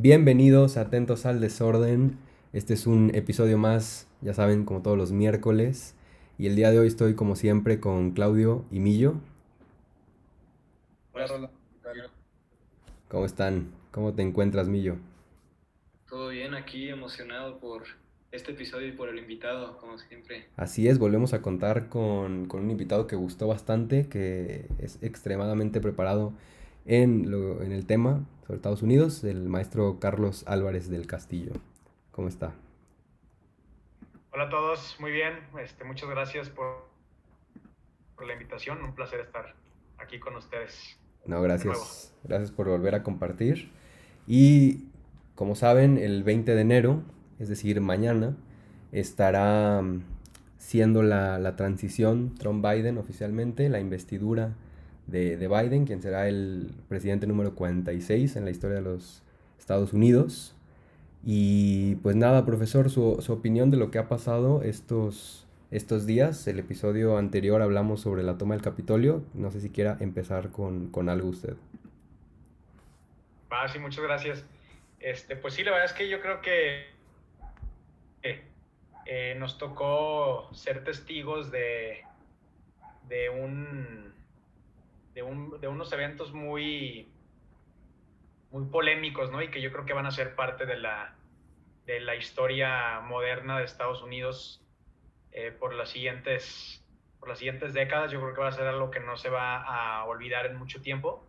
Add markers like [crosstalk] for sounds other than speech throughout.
Bienvenidos, atentos al desorden. Este es un episodio más, ya saben, como todos los miércoles. Y el día de hoy estoy como siempre con Claudio y Millo. Hola, ¿Cómo están? ¿Cómo te encuentras, Millo? Todo bien, aquí emocionado por este episodio y por el invitado, como siempre. Así es, volvemos a contar con, con un invitado que gustó bastante, que es extremadamente preparado en, lo, en el tema sobre Estados Unidos, el maestro Carlos Álvarez del Castillo. ¿Cómo está? Hola a todos, muy bien. Este, muchas gracias por, por la invitación. Un placer estar aquí con ustedes. No, gracias. Gracias por volver a compartir. Y como saben, el 20 de enero, es decir, mañana, estará mm, siendo la, la transición Trump-Biden oficialmente, la investidura de, Biden, quien será el presidente número 46 en la historia de los Estados Unidos. Y pues nada, profesor, su, su, opinión de lo que ha pasado estos, estos días. El episodio anterior hablamos sobre la toma del Capitolio. No sé si quiera empezar con, con algo usted. Ah, sí, muchas gracias. Este, pues sí, la verdad es que yo creo que eh, nos tocó ser testigos de, de un de, unos eventos muy, muy polémicos, ¿no? Y que yo creo que van a ser parte de la, de la historia moderna de Estados Unidos eh, por, las siguientes, por las siguientes décadas. Yo creo que va a ser algo que no se va a olvidar en mucho tiempo.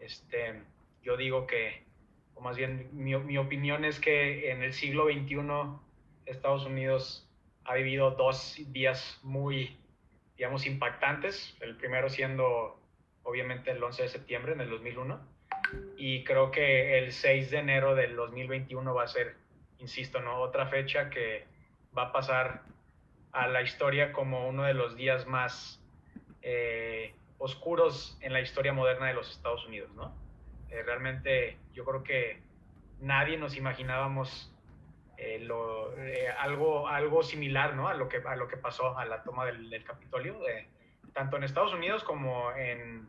Este, yo digo que, o más bien mi, mi opinión es que en el siglo XXI Estados Unidos ha vivido dos días muy, digamos, impactantes. El primero siendo obviamente el 11 de septiembre en el 2001. Y creo que el 6 de enero del 2021 va a ser, insisto, ¿no? otra fecha que va a pasar a la historia como uno de los días más eh, oscuros en la historia moderna de los Estados Unidos. ¿no? Eh, realmente yo creo que nadie nos imaginábamos eh, lo, algo, algo similar ¿no? a, lo que, a lo que pasó a la toma del, del Capitolio tanto en Estados Unidos como en,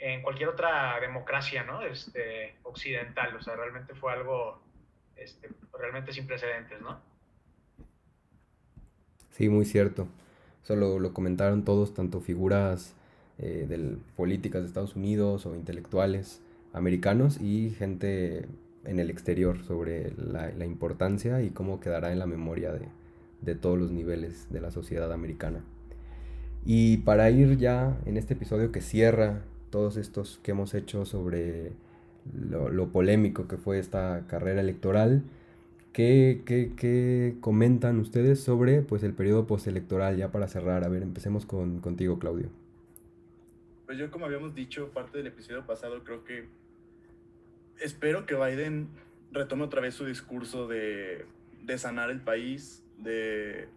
en cualquier otra democracia ¿no? este, occidental. O sea, realmente fue algo este, realmente sin precedentes, ¿no? Sí, muy cierto. Eso lo, comentaron todos, tanto figuras eh, del, políticas de Estados Unidos o intelectuales americanos y gente en el exterior sobre la, la importancia y cómo quedará en la memoria de, de todos los niveles de la sociedad americana. Y para ir ya en este episodio que cierra todos estos que hemos hecho sobre lo, polémico que fue esta carrera electoral, ¿qué, qué, comentan ustedes sobre pues, el periodo postelectoral ya para cerrar? A ver, empecemos con, contigo, Claudio. Pues yo, como habíamos dicho, parte del episodio pasado, creo que espero que Biden retome otra vez su discurso de, de sanar el país, de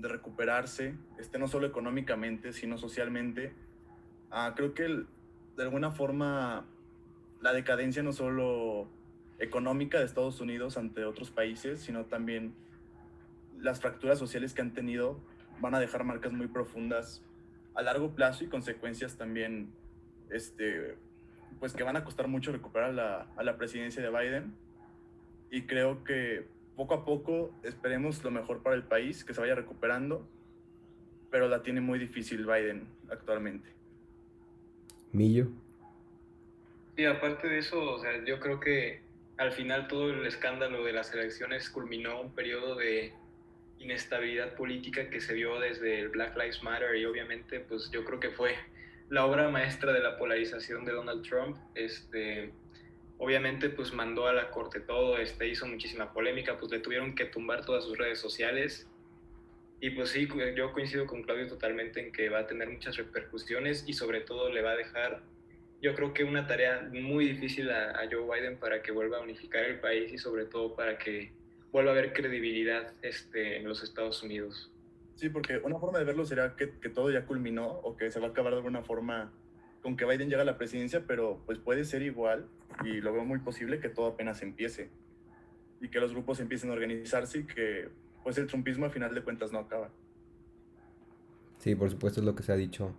de recuperarse, este, no solo económicamente, sino socialmente. Ah, creo que de alguna forma la decadencia no solo económica de Estados Unidos ante otros países, sino también las fracturas sociales que han tenido van a dejar marcas muy profundas a largo plazo y consecuencias también, este, pues que van a costar mucho recuperar la, a la presidencia de Biden. Y creo que poco a poco esperemos lo mejor para el país, que se vaya recuperando, pero la tiene muy difícil Biden actualmente. Millo. Sí, aparte de eso, o sea, yo creo que al final todo el escándalo de las elecciones culminó un periodo de inestabilidad política que se vio desde el Black Lives Matter y obviamente pues yo creo que fue la obra maestra de la polarización de Donald Trump. Este, obviamente pues mandó a la corte todo, este, hizo muchísima polémica, pues le tuvieron que tumbar todas sus redes sociales. Y pues sí, yo coincido con Claudio totalmente en que va a tener muchas repercusiones y sobre todo le va a dejar, yo creo que una tarea muy difícil a, Joe Biden para que vuelva a unificar el país y sobre todo para que vuelva a haber credibilidad este, en los Estados Unidos. Sí, porque una forma de verlo sería que, que todo ya culminó o que se va a acabar de alguna forma con que Biden llegue a la presidencia, pero pues puede ser igual y lo veo muy posible que todo apenas empiece y que los grupos empiecen a organizarse y que pues el trumpismo al final de cuentas no acaba. Sí, por supuesto es lo que se ha dicho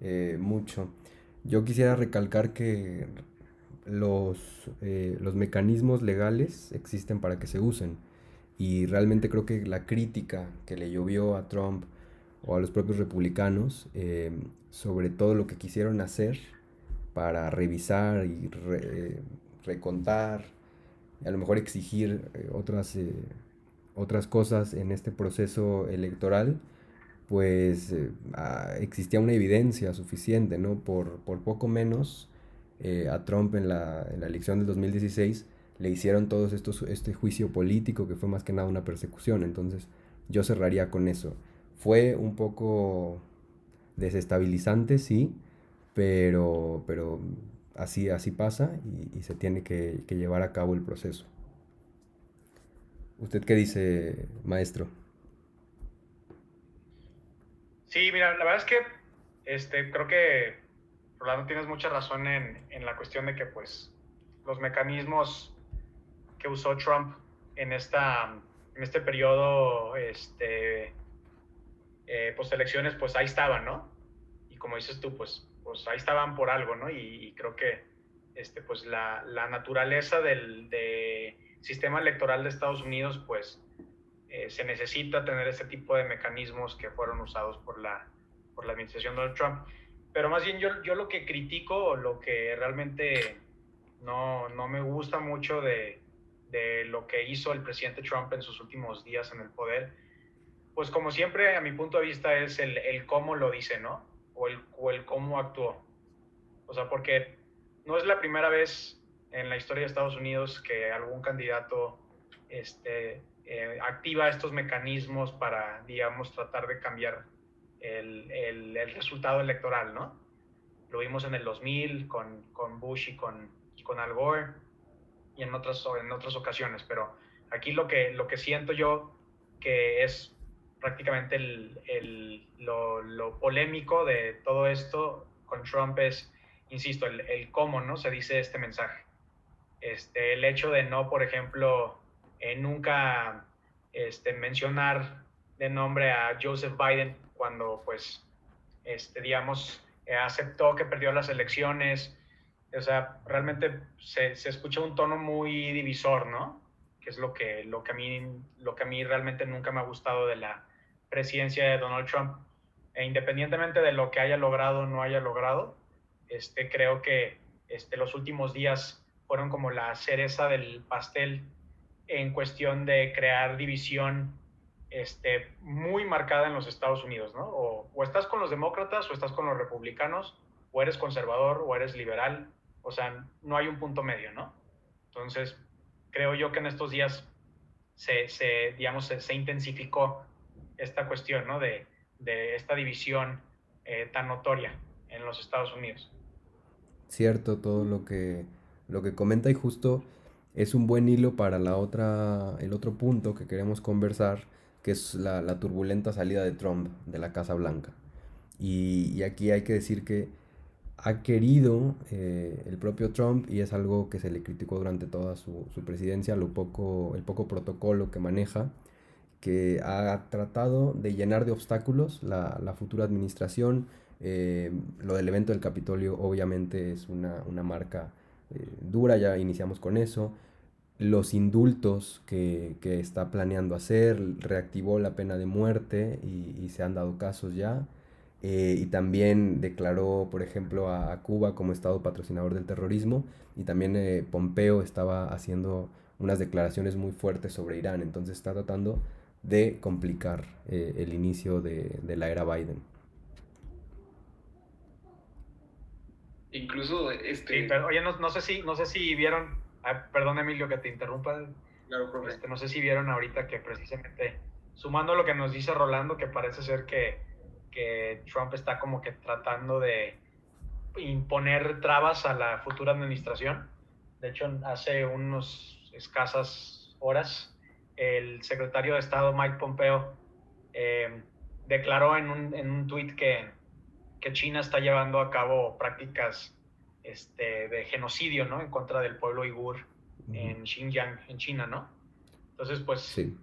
eh, mucho. Yo quisiera recalcar que los, eh, los mecanismos legales existen para que se usen. Y realmente creo que la crítica que le llovió a Trump o a los propios republicanos eh, sobre todo lo que quisieron hacer para revisar y recontar, y a lo mejor exigir otras, otras cosas en este proceso electoral, pues ah, existía una evidencia suficiente, ¿no? Por, por poco menos eh, a Trump en la, en la, elección del 2016 le hicieron todo este juicio político que fue más que nada una persecución. Entonces yo cerraría con eso. Fue un poco desestabilizante, sí, pero, pero así, así pasa y, se tiene que, llevar a cabo el proceso. ¿Usted qué dice, maestro? Sí, mira, la verdad es que este, creo que Rolando, tienes mucha razón en, en, la cuestión de que pues los mecanismos que usó Trump en, esta, en este periodo este, eh, post elecciones, pues ahí estaban, ¿no? Y como dices tú, pues, pues ahí estaban por algo, ¿no? Y, creo que este, pues la, la naturaleza del de sistema electoral de Estados Unidos, pues eh, se necesita tener este tipo de mecanismos que fueron usados por la, por la administración Donald Trump. Pero más bien yo, yo lo que critico, lo que realmente no, no me gusta mucho de, de, lo que hizo el presidente Trump en sus últimos días en el poder, pues como siempre, a mi punto de vista, es el, el cómo lo dice, ¿no? O el, o el cómo actuó. O sea, porque no es la primera vez en la historia de Estados Unidos que algún candidato este, eh, activa estos mecanismos para, digamos, tratar de cambiar el, el, resultado electoral, ¿no? Lo vimos en el 2000 con, con Bush y con, con Al Gore y en otras, en otras ocasiones, pero aquí lo que, lo que siento yo que es prácticamente el, el, lo, lo, polémico de todo esto con Trump es, insisto, el, el, cómo no se dice este mensaje. Este, el hecho de no, por ejemplo, eh, nunca este, mencionar de nombre a Joseph Biden cuando, pues, este, digamos, eh, aceptó que perdió las elecciones. O sea, realmente se, se, escucha un tono muy divisor, ¿no? Que es lo que, lo, que a mí, lo que a mí realmente nunca me ha gustado de la presidencia de Donald Trump. E independientemente de lo que haya logrado o no haya logrado, este, creo que este, los últimos días fueron como la cereza del pastel en cuestión de crear división este, muy marcada en los Estados Unidos, ¿no? O, estás con los demócratas o estás con los republicanos, o eres conservador o eres liberal, o sea, no hay un punto medio, ¿no? Entonces, creo yo que en estos días se, se digamos, se, intensificó esta cuestión, ¿no? De, de esta división eh, tan notoria en los Estados Unidos. Cierto, todo lo que, lo que comenta y justo es un buen hilo para la otra, el otro punto que queremos conversar, que es la, la turbulenta salida de Trump de la Casa Blanca. Y, y aquí hay que decir que ha querido eh, el propio Trump, y es algo que se le criticó durante toda su, su, presidencia, lo poco, el poco protocolo que maneja, que ha tratado de llenar de obstáculos la, la futura administración. Eh, lo del evento del Capitolio obviamente es una, una marca dura, ya iniciamos con eso. Los indultos que, que, está planeando hacer, reactivó la pena de muerte y, se han dado casos ya. Eh, y también declaró, por ejemplo, a, Cuba como Estado patrocinador del terrorismo. Y también eh, Pompeo estaba haciendo unas declaraciones muy fuertes sobre Irán. Entonces está tratando de complicar eh, el inicio de, de la era Biden. Incluso, este... Sí, pero, oye, no, no, sé si, no sé si vieron, ah, perdón Emilio que te interrumpa, claro, este, no sé si vieron ahorita que precisamente, sumando lo que nos dice Rolando, que parece ser que, que Trump está como que tratando de imponer trabas a la futura administración. De hecho, hace unos escasas horas, el secretario de Estado Mike Pompeo eh, declaró en un, en un tuit que que China está llevando a cabo prácticas este, de genocidio, ¿no? En contra del pueblo uigur en Xinjiang, en China, ¿no? Entonces, pues, sí.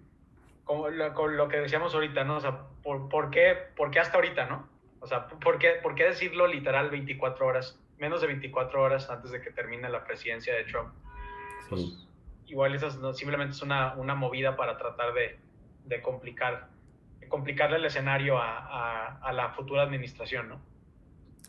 como lo, con lo que decíamos ahorita, ¿no? O sea, ¿por, por, qué, ¿por qué hasta ahorita, no? O sea, ¿por qué, ¿por qué decirlo literal 24 horas menos de 24 horas antes de que termine la presidencia de Trump. Pues, igual esa no, simplemente es una, una movida para tratar de, de complicar, complicarle el escenario a, a, a, la futura administración, ¿no?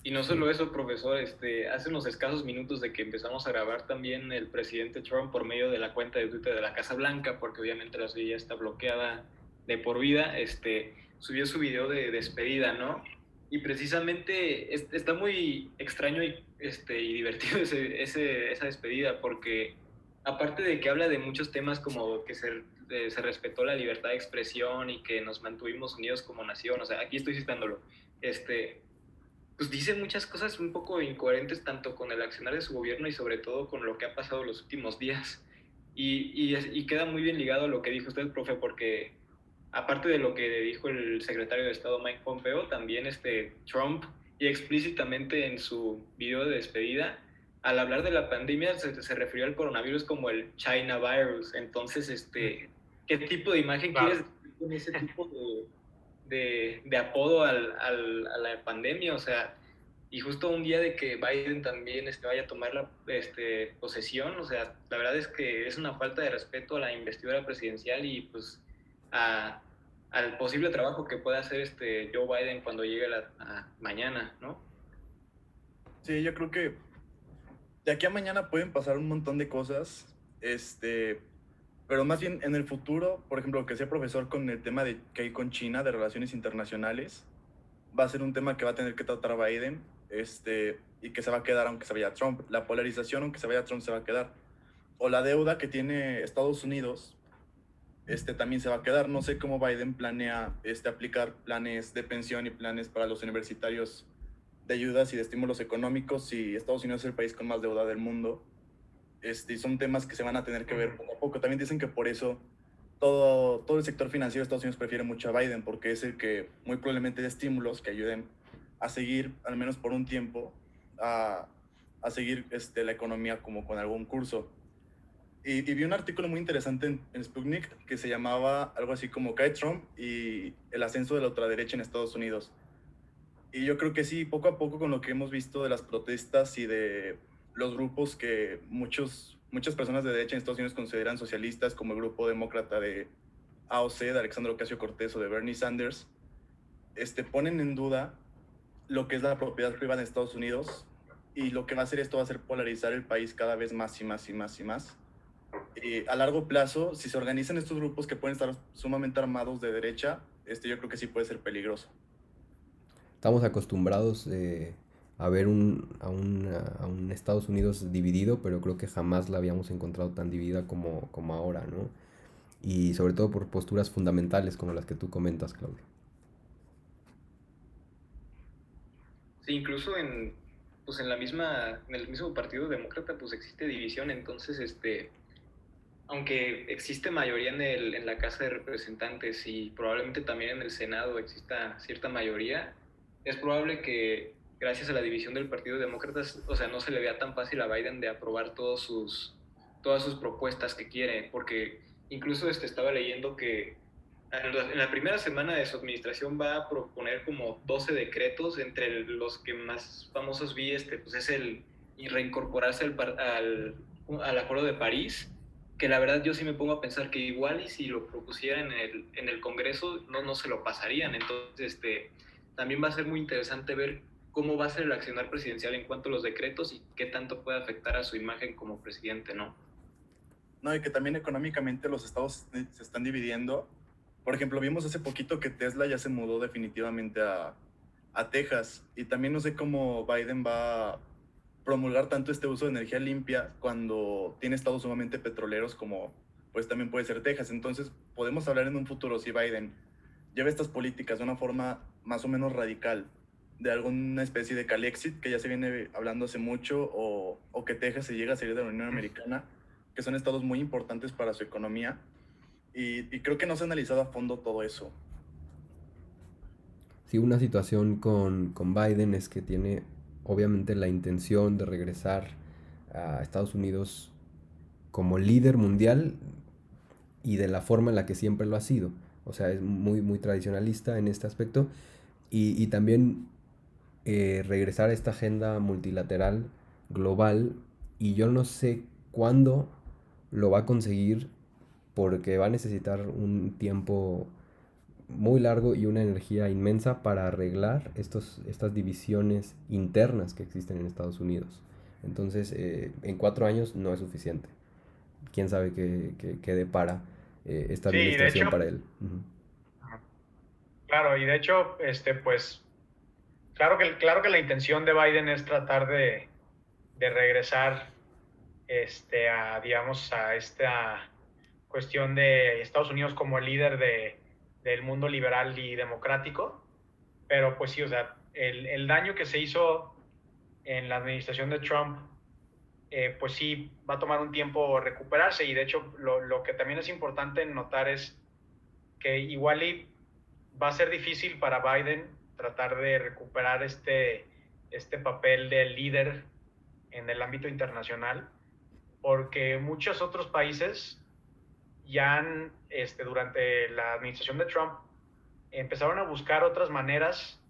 Y no solo eso, profesor, este, hace unos escasos minutos de que empezamos a grabar también el presidente Trump por medio de la cuenta de Twitter de la Casa Blanca, porque obviamente la suya está bloqueada de por vida, este, subió su video de despedida, ¿no? Y precisamente está muy extraño y, este, y divertido [laughs] ese, ese, esa despedida, porque aparte de que habla de muchos temas como que se, se respetó la libertad de expresión y que nos mantuvimos unidos como nación, o sea, aquí estoy citándolo, este, pues dice muchas cosas un poco incoherentes tanto con el accionar de su gobierno y sobre todo con lo que ha pasado los últimos días. Y, y, y queda muy bien ligado a lo que dijo usted, profe, porque aparte de lo que dijo el secretario de Estado Mike Pompeo, también este Trump y explícitamente en su video de despedida, al hablar de la pandemia se, se refirió al coronavirus como el China virus. Entonces, este, ¿qué tipo de imagen quieres con ese tipo de, de, apodo al, al, a la pandemia? O sea, y justo un día de que Biden también este, vaya a tomar la este, posesión, o sea, la verdad es que es una falta de respeto a la investidura presidencial y pues a, al posible trabajo que pueda hacer este Joe Biden cuando llegue la, mañana, ¿no? Sí, yo creo que de aquí a mañana pueden pasar un montón de cosas, este, pero más bien en el futuro, por ejemplo, que sea profesor con el tema de que hay con China de relaciones internacionales, va a ser un tema que va a tener que tratar Biden, este, y que se va a quedar aunque se vaya Trump. La polarización, aunque se vaya Trump, se va a quedar. O la deuda que tiene Estados Unidos este, también se va a quedar. No sé cómo Biden planea este, aplicar planes de pensión y planes para los universitarios de ayudas y de estímulos económicos si Estados Unidos es el país con más deuda del mundo. Este, y son temas que se van a tener que ver poco a poco. También dicen que por eso todo, todo el sector financiero de Estados Unidos prefiere mucho a Biden, porque es el que muy probablemente de estímulos que ayuden a seguir, al menos por un tiempo, a, a seguir este, la economía como con algún curso. Y, vi un artículo muy interesante en, Sputnik que se llamaba algo así como Cae Trump y el ascenso de la ultraderecha en Estados Unidos. Y yo creo que sí, poco a poco con lo que hemos visto de las protestas y de los grupos que muchos, muchas personas de derecha en Estados Unidos consideran socialistas, como el grupo demócrata de AOC, de Alexandro Ocasio Cortés o de Bernie Sanders, este, ponen en duda lo que es la propiedad privada en Estados Unidos y lo que va a hacer esto va a ser polarizar el país cada vez más y más y más y más eh, a largo plazo, si se organizan estos grupos que pueden estar sumamente armados de derecha, este, yo creo que sí puede ser peligroso. Estamos acostumbrados eh, a un, a, un, a, un, Estados Unidos dividido, pero creo que jamás la habíamos encontrado tan dividida como, como ahora, ¿no? Y sobre todo por posturas fundamentales como las que tú comentas, Claudio. Sí, incluso en, pues en la misma, en el mismo partido demócrata, pues existe división, entonces, este, aunque existe mayoría en, el, en la Casa de Representantes y probablemente también en el Senado exista cierta mayoría, es probable que gracias a la división del Partido Demócrata, o sea, no se le vea tan fácil a Biden de aprobar todos sus, todas sus propuestas que quiere, porque incluso este, estaba leyendo que en la primera semana de su administración va a proponer como 12 decretos, entre los que más famosos vi, este, pues es el reincorporarse al, al, al Acuerdo de París, que la verdad yo sí me pongo a pensar que igual y si lo propusieran en el, en el Congreso no, no se lo pasarían. Entonces, este, también va a ser muy interesante ver cómo va a ser el accionar presidencial en cuanto a los decretos y qué tanto puede afectar a su imagen como presidente, ¿no? No, y que también económicamente los estados se están dividiendo. Por ejemplo, vimos hace poquito que Tesla ya se mudó definitivamente a, a Texas y también no sé cómo Biden va promulgar tanto este uso de energía limpia cuando tiene estados sumamente petroleros como pues también puede ser Texas. Entonces podemos hablar en un futuro si Biden lleva estas políticas de una forma más o menos radical, de alguna especie de Calexit que ya se viene hablando hace mucho, o, o que Texas se llega a salir de la Unión Americana, que son estados muy importantes para su economía. Y, y creo que no se ha analizado a fondo todo eso. Sí, una situación con, con Biden es que tiene obviamente la intención de regresar a Estados Unidos como líder mundial y de la forma en la que siempre lo ha sido. O sea, es muy, muy tradicionalista en este aspecto. Y, y también eh, regresar a esta agenda multilateral global y yo no sé cuándo lo va a conseguir porque va a necesitar un tiempo muy largo y una energía inmensa para arreglar estos, estas divisiones internas que existen en Estados Unidos. Entonces, eh, en cuatro años no es suficiente. Quién sabe qué, qué, depara eh, esta administración para él. Claro, y de hecho, este, pues, claro que, claro que la intención de Biden es tratar de, de regresar este, a, digamos, a esta cuestión de Estados Unidos como el líder de, del mundo liberal y democrático, pero pues sí, o sea, el, el daño que se hizo en la administración de Trump, eh, pues sí, va a tomar un tiempo recuperarse. Y de hecho lo, lo, que también es importante notar es que igual va a ser difícil para Biden tratar de recuperar este, este papel de líder en el ámbito internacional, porque muchos otros países ya han, este, durante la administración de Trump, empezaron a buscar otras maneras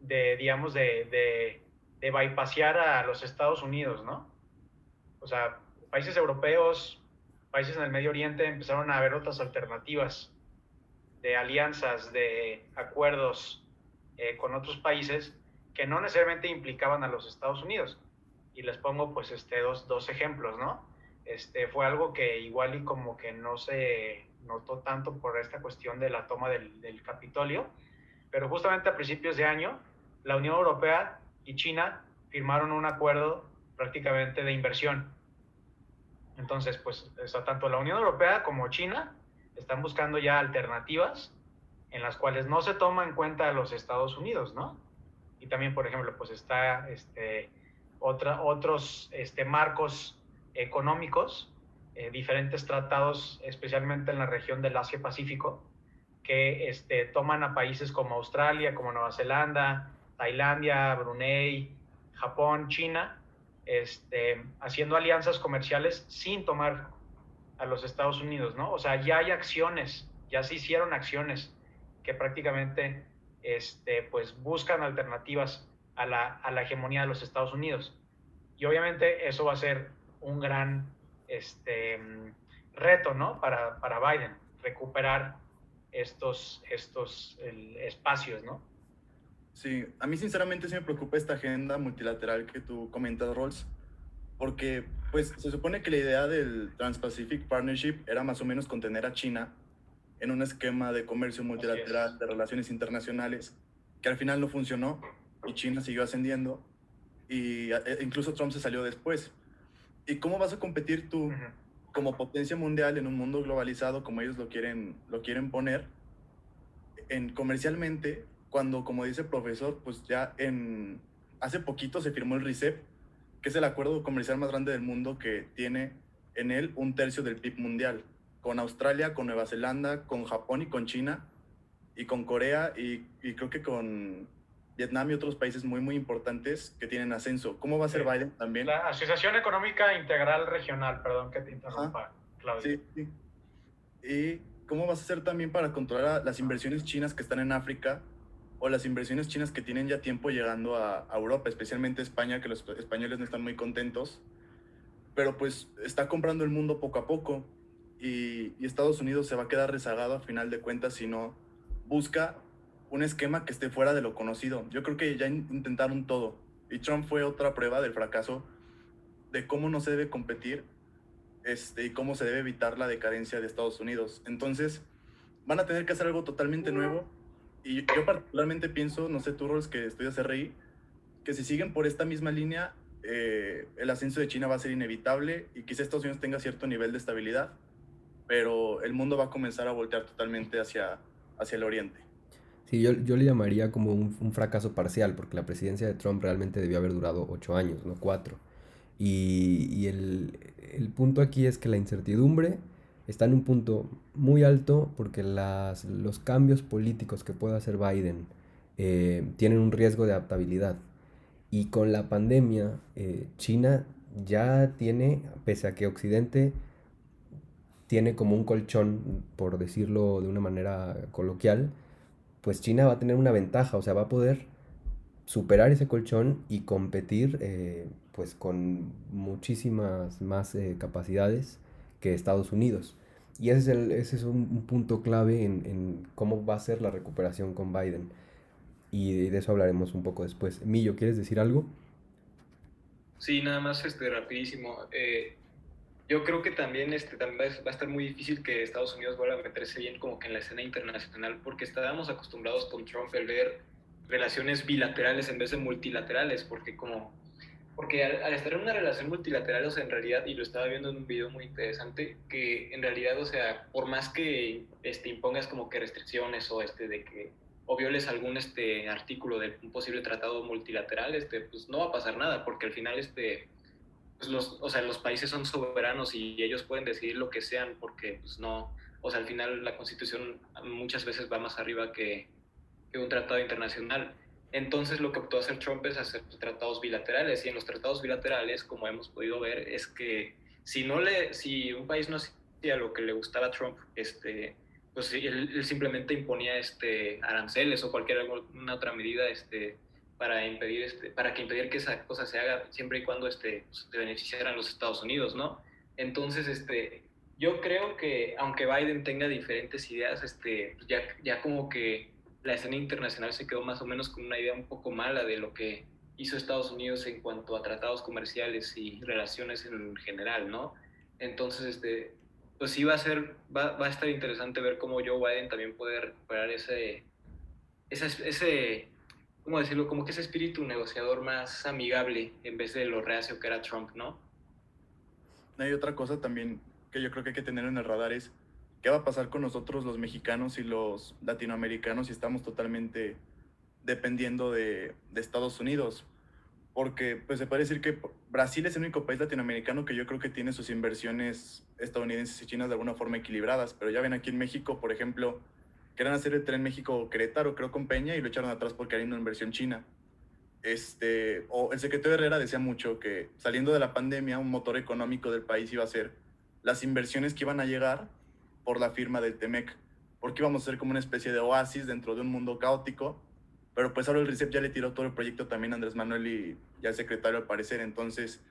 de, digamos, de, de, de bypassear a los Estados Unidos, ¿no? O sea, países europeos, países en el Medio Oriente empezaron a ver otras alternativas de alianzas, de acuerdos eh, con otros países que no necesariamente implicaban a los Estados Unidos. Y les pongo pues este, dos, dos ejemplos, ¿no? Este, fue algo que igual y como que no se notó tanto por esta cuestión de la toma del, del Capitolio, pero justamente a principios de año la Unión Europea y China firmaron un acuerdo prácticamente de inversión. Entonces, pues tanto la Unión Europea como China están buscando ya alternativas en las cuales no se toma en cuenta a los Estados Unidos, ¿no? Y también, por ejemplo, pues está este, otra, otros este, marcos económicos, eh, diferentes tratados, especialmente en la región del Asia-Pacífico, que este, toman a países como Australia, como Nueva Zelanda, Tailandia, Brunei, Japón, China, este, haciendo alianzas comerciales sin tomar a los Estados Unidos, ¿no? O sea, ya hay acciones, ya se hicieron acciones que prácticamente este, pues buscan alternativas a la, a la hegemonía de los Estados Unidos. Y obviamente eso va a ser un gran este, reto ¿no? para, para Biden, recuperar estos, estos espacios, ¿no? Sí, a mí sinceramente sí me preocupa esta agenda multilateral que tú comentas, Rolls, porque pues se supone que la idea del Trans-Pacific Partnership era más o menos contener a China en un esquema de comercio multilateral, de relaciones internacionales, que al final no funcionó y China siguió ascendiendo y e, incluso Trump se salió después. ¿Y cómo vas a competir tú como potencia mundial en un mundo globalizado como ellos lo quieren, lo quieren poner en comercialmente cuando, como dice el profesor, pues ya en hace poquito se firmó el RICEP, que es el acuerdo comercial más grande del mundo que tiene en él un tercio del PIB mundial, con Australia, con Nueva Zelanda, con Japón y con China, y con Corea y, y creo que con Vietnam y otros países muy, muy importantes que tienen ascenso. ¿Cómo va a ser Biden también? La Asociación Económica Integral Regional, perdón que te interrumpa, Claudio. Sí, sí. ¿Y cómo vas a hacer también para controlar las inversiones chinas que están en África o las inversiones chinas que tienen ya tiempo llegando a, Europa, especialmente España, que los españoles no están muy contentos? Pero pues está comprando el mundo poco a poco y, y Estados Unidos se va a quedar rezagado a final de cuentas si no busca un esquema que esté fuera de lo conocido. Yo creo que ya intentaron todo y Trump fue otra prueba del fracaso de cómo no se debe competir este, y cómo se debe evitar la decadencia de Estados Unidos. Entonces, van a tener que hacer algo totalmente nuevo. Y yo particularmente pienso, no sé tú, Rolls, que estudias RI, que si siguen por esta misma línea, eh, el ascenso de China va a ser inevitable y quizá Estados Unidos tenga cierto nivel de estabilidad, pero el mundo va a comenzar a voltear totalmente hacia, hacia el oriente. Sí, yo, yo le llamaría como un, fracaso parcial, porque la presidencia de Trump realmente debió haber durado ocho años, no cuatro. Y, y el, el, punto aquí es que la incertidumbre está en un punto muy alto porque las, los cambios políticos que pueda hacer Biden eh, tienen un riesgo de adaptabilidad. Y con la pandemia, eh, China ya tiene, pese a que Occidente tiene como un colchón, por decirlo de una manera coloquial, pues China va a tener una ventaja, o sea, va a poder superar ese colchón y competir eh, pues con muchísimas más eh, capacidades que Estados Unidos. Y ese es, el, un, punto clave en, en, cómo va a ser la recuperación con Biden. Y de eso hablaremos un poco después. Millo, ¿quieres decir algo? Sí, nada más este, rapidísimo. Eh, yo creo que también, este, también va a estar muy difícil que Estados Unidos vuelva a meterse bien como que en la escena internacional, porque estábamos acostumbrados con Trump a ver relaciones bilaterales en vez de multilaterales, porque como porque al, estar en una relación multilateral, o sea, en realidad, y lo estaba viendo en un video muy interesante, que en realidad, o sea, por más que este, impongas como que restricciones o este de que o violes algún este artículo de un posible tratado multilateral, este, pues no va a pasar nada, porque al final este pues los, o sea, los países son soberanos y ellos pueden decidir lo que sean, porque pues no, o sea, al final la Constitución muchas veces va más arriba que, que un tratado internacional. Entonces lo que optó hacer Trump es hacer tratados bilaterales y en los tratados bilaterales, como hemos podido ver, es que si no le, si un país no hacía lo que le gustaba a Trump, este, pues él, simplemente imponía este aranceles o cualquier otra medida, este, para impedir, este, para que impedir que esa cosa se haga siempre y cuando este, pues, se beneficiaran los Estados Unidos, ¿no? Entonces, este, yo creo que aunque Biden tenga diferentes ideas, este, ya, ya como que la escena internacional se quedó más o menos con una idea un poco mala de lo que hizo Estados Unidos en cuanto a tratados comerciales y relaciones en general, ¿no? Entonces, este, pues sí va a ser, va, va a estar interesante ver cómo Joe Biden también puede recuperar ese, ese, ese, ¿cómo decirlo? Como que ese espíritu negociador más amigable en vez de lo reacio que era Trump, ¿no? Hay otra cosa también que yo creo que hay que tener en el radar es ¿Qué va a pasar con nosotros los mexicanos y los latinoamericanos si estamos totalmente dependiendo de, de, Estados Unidos? Porque pues se puede decir que Brasil es el único país latinoamericano que yo creo que tiene sus inversiones estadounidenses y chinas de alguna forma equilibradas, pero ya ven aquí en México, por ejemplo, querían hacer el tren México-Querétaro, creo con Peña, y lo echaron atrás porque hay una inversión china. Este, o el secretario Herrera decía mucho que saliendo de la pandemia, un motor económico del país iba a ser las inversiones que iban a llegar por la firma del TEMEC, porque íbamos a ser como una especie de oasis dentro de un mundo caótico, pero pues ahora el RICEP ya le tiró todo el proyecto también a Andrés Manuel y, ya al secretario al parecer, entonces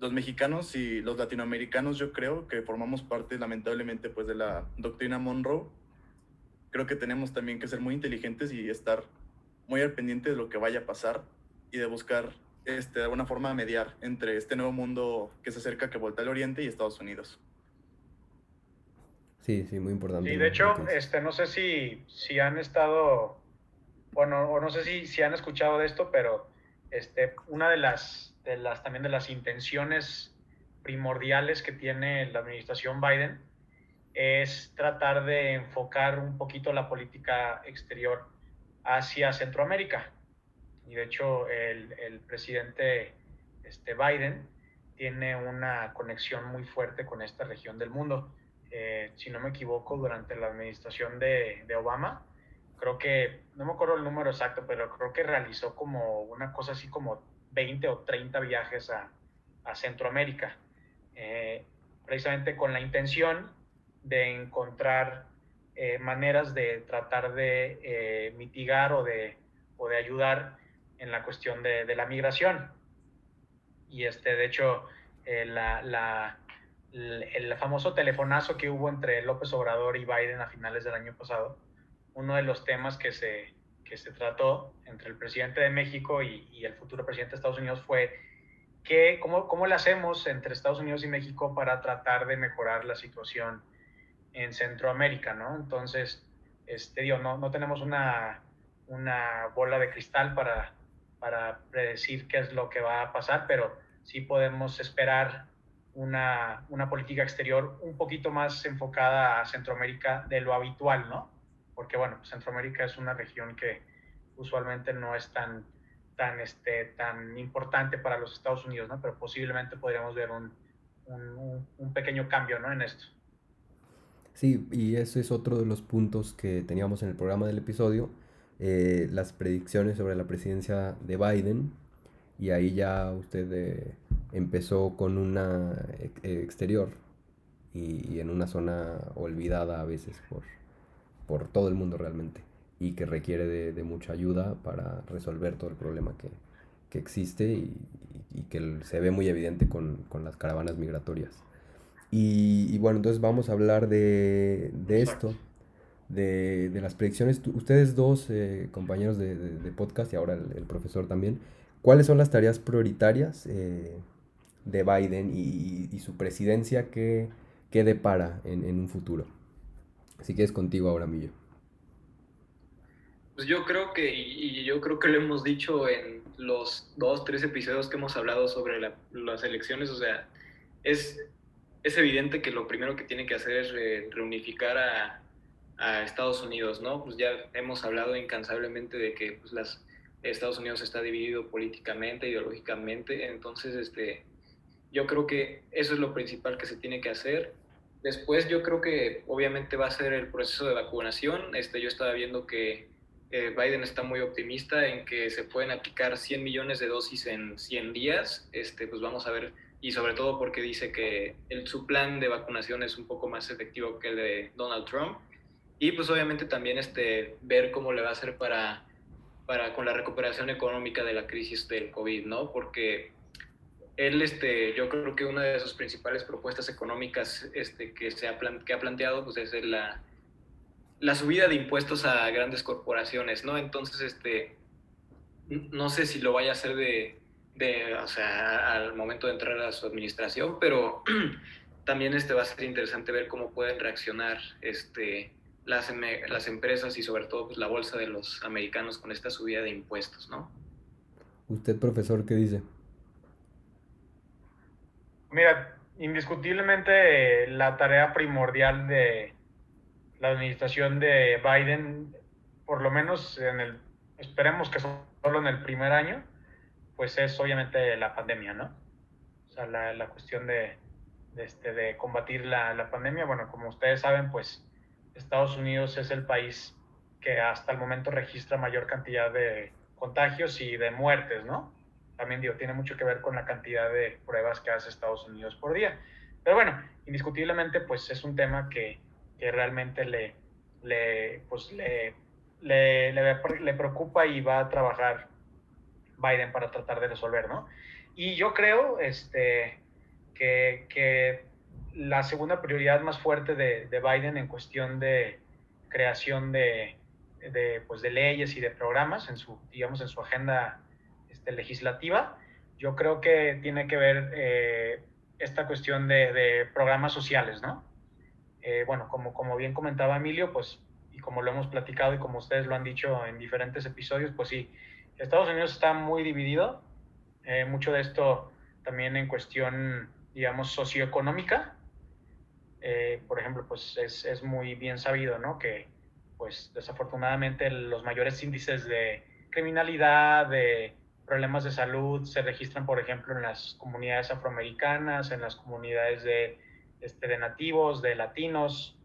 los mexicanos y los latinoamericanos yo creo que formamos parte lamentablemente pues de la doctrina Monroe, creo que tenemos también que ser muy inteligentes y estar muy al pendiente de lo que vaya a pasar y de buscar este, de alguna forma mediar entre este nuevo mundo que se acerca, que voltea al oriente y Estados Unidos. Sí, sí, muy importante. Y de hecho, este, no sé si, si han estado, bueno, o no sé si, si han escuchado de esto, pero este, una de las, de las, también de las intenciones primordiales que tiene la administración Biden es tratar de enfocar un poquito la política exterior hacia Centroamérica. Y de hecho, el, el presidente este, Biden tiene una conexión muy fuerte con esta región del mundo. Eh, si no me equivoco, durante la administración de, de, Obama. Creo que, no me acuerdo el número exacto, pero creo que realizó como una cosa así como 20 o 30 viajes a, a Centroamérica, eh, precisamente con la intención de encontrar eh, maneras de tratar de mitigar o de, o de ayudar en la cuestión de, de la migración. Y este, de hecho, la, la el, famoso telefonazo que hubo entre López Obrador y Biden a finales del año pasado, uno de los temas que se, que se trató entre el presidente de México y, el futuro presidente de Estados Unidos fue que, cómo, cómo le hacemos entre Estados Unidos y México para tratar de mejorar la situación en Centroamérica, ¿no? Entonces, este, digo, no, no tenemos una, una bola de cristal para, para predecir qué es lo que va a pasar, pero sí podemos esperar una, una, política exterior un poquito más enfocada a Centroamérica de lo habitual, ¿no? Porque, bueno, Centroamérica es una región que usualmente no es tan, tan, este, tan importante para los Estados Unidos, ¿no? Pero posiblemente podríamos ver un, un, un pequeño cambio, ¿no? En esto. Sí, y ese es otro de los puntos que teníamos en el programa del episodio, eh, las predicciones sobre la presidencia de Biden, y ahí ya usted eh, empezó con una eh, exterior y, en una zona olvidada a veces por, por todo el mundo realmente. y que requiere de, mucha ayuda para resolver todo el problema que, existe y, que se ve muy evidente con, las caravanas migratorias. Y, bueno, entonces vamos a hablar de, esto, de, las predicciones. Ustedes dos, eh, compañeros de, podcast y ahora el, profesor también, ¿cuáles son las tareas prioritarias eh, de Biden y, su presidencia que, que depara en, en un futuro? Así que es contigo ahora, Millo. Pues yo creo que, y yo creo que lo hemos dicho en los dos, tres episodios que hemos hablado sobre las elecciones, o sea, es, es evidente que lo primero que tiene que hacer es reunificar a, a, Estados Unidos, ¿no? Pues ya hemos hablado incansablemente de que pues, las, Estados Unidos está dividido políticamente, ideológicamente, entonces este, yo creo que eso es lo principal que se tiene que hacer. Después yo creo que obviamente va a ser el proceso de vacunación. Este, yo estaba viendo que eh, Biden está muy optimista en que se pueden aplicar 100 millones de dosis en 100 días. Este, pues vamos a ver, y sobre todo porque dice que el, su plan de vacunación es un poco más efectivo que el de Donald Trump. Y pues obviamente también este, ver cómo le va a hacer para, para con la recuperación económica de la crisis del COVID, ¿no? Porque él, este, yo creo que una de sus principales propuestas económicas este, que, se ha, que ha planteado pues, es la la subida de impuestos a grandes corporaciones, ¿no? Entonces, este, no sé si lo vaya a hacer de, de o sea, al momento de entrar a su administración, pero [clears throat] también este va a ser interesante ver cómo pueden reaccionar este, las, las empresas y sobre todo pues, la bolsa de los americanos con esta subida de impuestos, ¿no? ¿Usted, profesor, qué dice? Mira, indiscutiblemente la tarea primordial de, la administración de Biden, por lo menos en el, esperemos que solo en el primer año, pues es obviamente la pandemia, ¿no? O sea, la, la cuestión de, de, este, de combatir la, la, pandemia. Bueno, como ustedes saben, pues Estados Unidos es el país que hasta el momento registra mayor cantidad de contagios y de muertes, ¿no? También digo, tiene mucho que ver con la cantidad de pruebas que hace Estados Unidos por día. Pero bueno, indiscutiblemente, pues es un tema que, que realmente le, le, pues le, le, le, preocupa y va a trabajar Biden para tratar de resolver, ¿no? Y yo creo este, que, que la segunda prioridad más fuerte de, de, Biden en cuestión de creación de, de, pues de leyes y de programas en su, digamos, en su agenda este, legislativa, yo creo que tiene que ver eh, esta cuestión de, programas sociales, ¿no? Eh, bueno, como, como bien comentaba Emilio, pues, y como lo hemos platicado y como ustedes lo han dicho en diferentes episodios, pues sí, Estados Unidos está muy dividido, eh, mucho de esto también en cuestión, digamos, socioeconómica. Eh, por ejemplo, pues es, es, muy bien sabido, ¿no? Que, pues, desafortunadamente los mayores índices de criminalidad, de problemas de salud se registran, por ejemplo, en las comunidades afroamericanas, en las comunidades de este, de nativos, de latinos,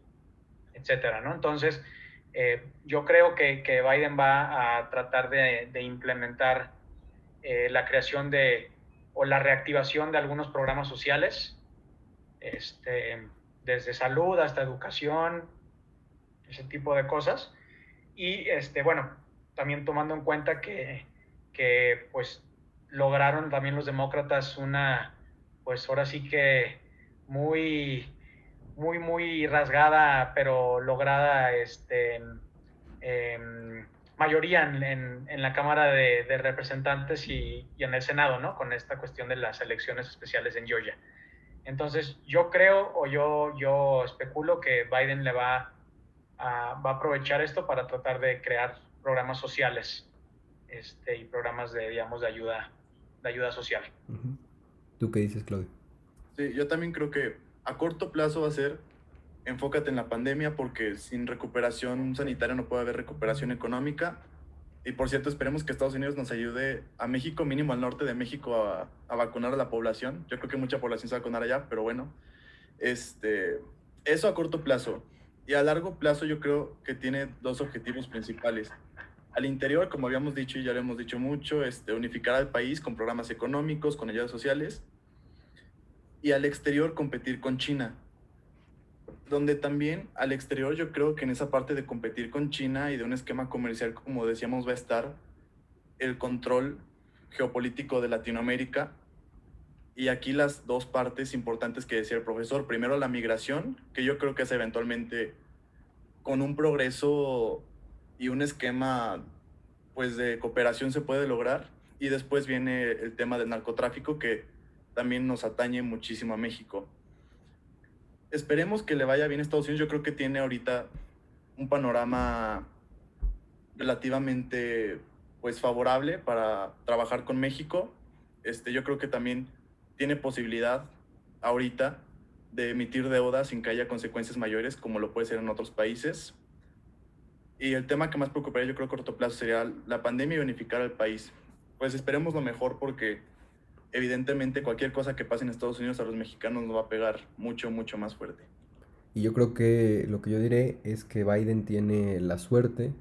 etcétera, ¿no? Entonces, eh, yo creo que, que, Biden va a tratar de, implementar eh, la creación de o la reactivación de algunos programas sociales, este, desde salud hasta educación, ese tipo de cosas. Y este, bueno, también tomando en cuenta que, que pues lograron también los demócratas una, pues ahora sí que muy, muy, muy rasgada, pero lograda este, mayoría en, en, la Cámara de, de Representantes y, y, en el Senado, ¿no? Con esta cuestión de las elecciones especiales en Georgia. Entonces, yo creo o yo, yo especulo que Biden le va a, va a aprovechar esto para tratar de crear programas sociales este, y programas de, digamos, de ayuda, de ayuda social. ¿Tú qué dices, Claudio? Sí, yo también creo que a corto plazo va a ser enfócate en la pandemia porque sin recuperación sanitaria no puede haber recuperación económica. Y por cierto, esperemos que Estados Unidos nos ayude a México, mínimo al norte de México, a, a vacunar a la población. Yo creo que mucha población se va a vacunar allá, pero bueno. Este, eso a corto plazo. Y a largo plazo yo creo que tiene dos objetivos principales. Al interior, como habíamos dicho y ya lo hemos dicho mucho, este, unificar al país con programas económicos, con ayudas sociales y al exterior competir con China. donde también al exterior yo creo que en esa parte de competir con China y de un esquema comercial, como decíamos, va a estar el control geopolítico de Latinoamérica. Y aquí las dos partes importantes que decía el profesor. Primero la migración, que yo creo que es eventualmente con un progreso y un esquema pues de cooperación se puede lograr. Y después viene el tema del narcotráfico que también nos atañe muchísimo a México. Esperemos que le vaya bien a Estados Unidos. Yo creo que tiene ahorita un panorama relativamente pues favorable para trabajar con México. Este, yo creo que también tiene posibilidad ahorita de emitir deuda sin que haya consecuencias mayores como lo puede ser en otros países. Y el tema que más preocuparía yo creo a corto plazo sería la pandemia y unificar al país. Pues esperemos lo mejor porque evidentemente cualquier cosa que pase en Estados Unidos a los mexicanos nos va a pegar mucho, mucho más fuerte. Y yo creo que lo que yo diré es que Biden tiene la suerte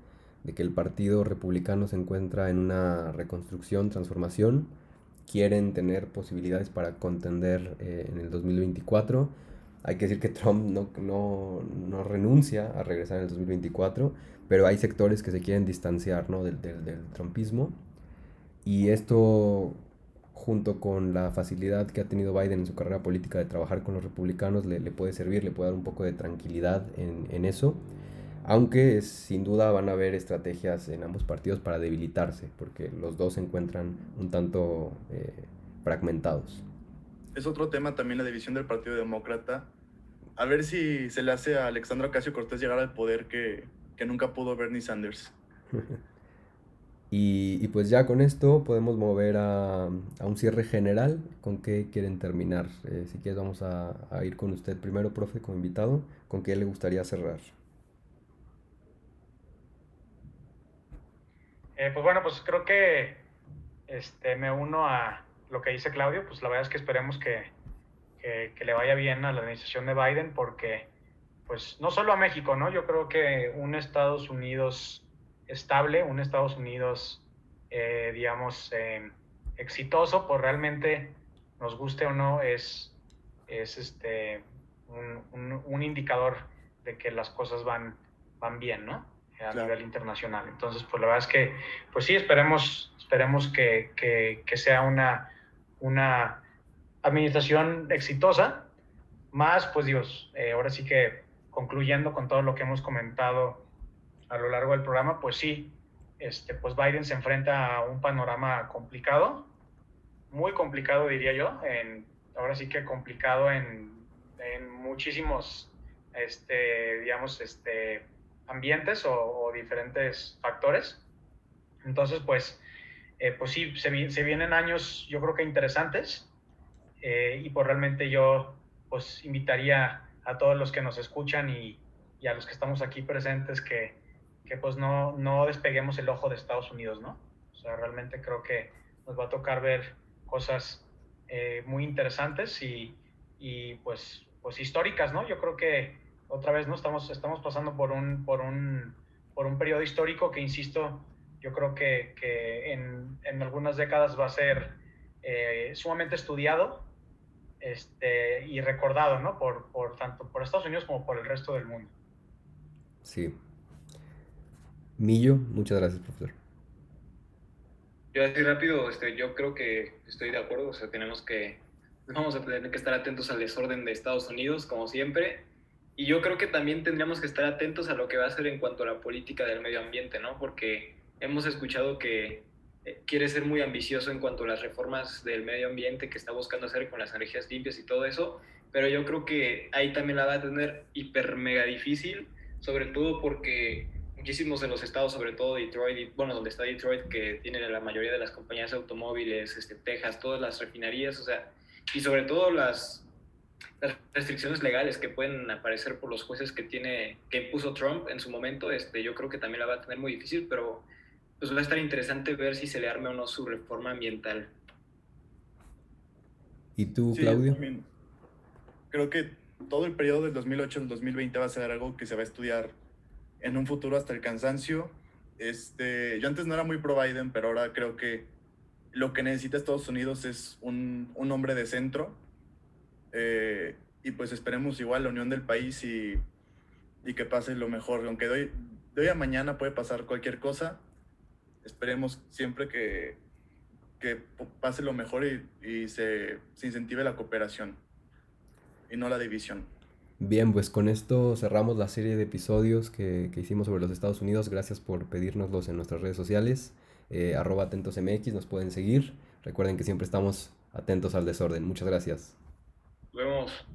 de que el Partido Republicano se encuentra en una reconstrucción, transformación. Quieren tener posibilidades para contender eh, en el 2024. Hay que decir que Trump no, no, no, renuncia a regresar en el 2024, pero hay sectores que se quieren distanciar ¿no? del, del, del trumpismo. Y esto junto con la facilidad que ha tenido Biden en su carrera política de trabajar con los republicanos, le, le puede servir, le puede dar un poco de tranquilidad en, en eso. Aunque sin duda van a haber estrategias en ambos partidos para debilitarse, porque los dos se encuentran un tanto eh, fragmentados. Es otro tema también la división del Partido Demócrata. A ver si se le hace a Alexandra Ocasio Cortés llegar al poder que, que nunca pudo Bernie Sanders. [laughs] Y, y, pues ya con esto podemos mover a, a, un cierre general. ¿Con qué quieren terminar? Eh, si quieres vamos a, a, ir con usted primero, profe, como invitado. ¿Con qué le gustaría cerrar? Eh, pues bueno, pues creo que este, me uno a lo que dice Claudio. Pues la verdad es que esperemos que, que, que le vaya bien a la administración de Biden porque, pues no solo a México, ¿no? Yo creo que un Estados Unidos estable, un Estados Unidos, eh, digamos, eh, exitoso, pues realmente, nos guste o no, es, es este, un, un, un, indicador de que las cosas van, van bien, ¿no? A claro. nivel internacional. Entonces, pues la verdad es que, pues sí, esperemos, esperemos que, que, que sea una, una administración exitosa, más, pues Dios, eh, ahora sí que concluyendo con todo lo que hemos comentado a lo largo del programa, pues sí, este, pues Biden se enfrenta a un panorama complicado, muy complicado diría yo, en, ahora sí que complicado en, en muchísimos, este, digamos, este, ambientes o, o, diferentes factores. Entonces, pues, eh, pues sí, se, se, vienen años yo creo que interesantes eh, y pues realmente yo pues invitaría a todos los que nos escuchan y, y a los que estamos aquí presentes que, que pues no, no despeguemos el ojo de Estados Unidos, ¿no? O sea, realmente creo que nos va a tocar ver cosas eh, muy interesantes y, y, pues, pues históricas, ¿no? Yo creo que otra vez no estamos, estamos pasando por un, por, un, por un periodo histórico que, insisto, yo creo que, que en, en, algunas décadas va a ser eh, sumamente estudiado este, y recordado, ¿no? Por, por tanto por Estados Unidos como por el resto del mundo. Sí, Millo, muchas gracias, profesor. Yo así rápido, este, yo creo que estoy de acuerdo, o sea, tenemos que, vamos a tener que estar atentos al desorden de Estados Unidos, como siempre, y yo creo que también tendríamos que estar atentos a lo que va a hacer en cuanto a la política del medio ambiente, ¿no? Porque hemos escuchado que eh, quiere ser muy ambicioso en cuanto a las reformas del medio ambiente que está buscando hacer con las energías limpias y todo eso, pero yo creo que ahí también la va a tener hiper mega difícil, sobre todo porque muchísimos de los estados, sobre todo Detroit, bueno, donde está Detroit, que tiene la mayoría de las compañías de automóviles, este, Texas, todas las refinerías, o sea, y sobre todo las, las, restricciones legales que pueden aparecer por los jueces que tiene, que impuso Trump en su momento, este, yo creo que también la va a tener muy difícil, pero pues va a estar interesante ver si se le arme o no su reforma ambiental. ¿Y tú, Claudio? Sí, creo que todo el periodo del 2008 al 2020 va a ser algo que se va a estudiar en un futuro hasta el cansancio. Este, yo antes no era muy pro Biden, pero ahora creo que lo que necesita Estados Unidos es un, un hombre de centro. Eh, y pues esperemos igual la unión del país y, y que pase lo mejor. Aunque de hoy, de hoy a mañana puede pasar cualquier cosa, esperemos siempre que, que pase lo mejor y, y se, se incentive la cooperación y no la división. Bien, pues con esto cerramos la serie de episodios que, que hicimos sobre los Estados Unidos. Gracias por pedírnoslos en nuestras redes sociales. Eh, arroba atentosmx, nos pueden seguir. Recuerden que siempre estamos atentos al desorden. Muchas gracias. Nos vemos.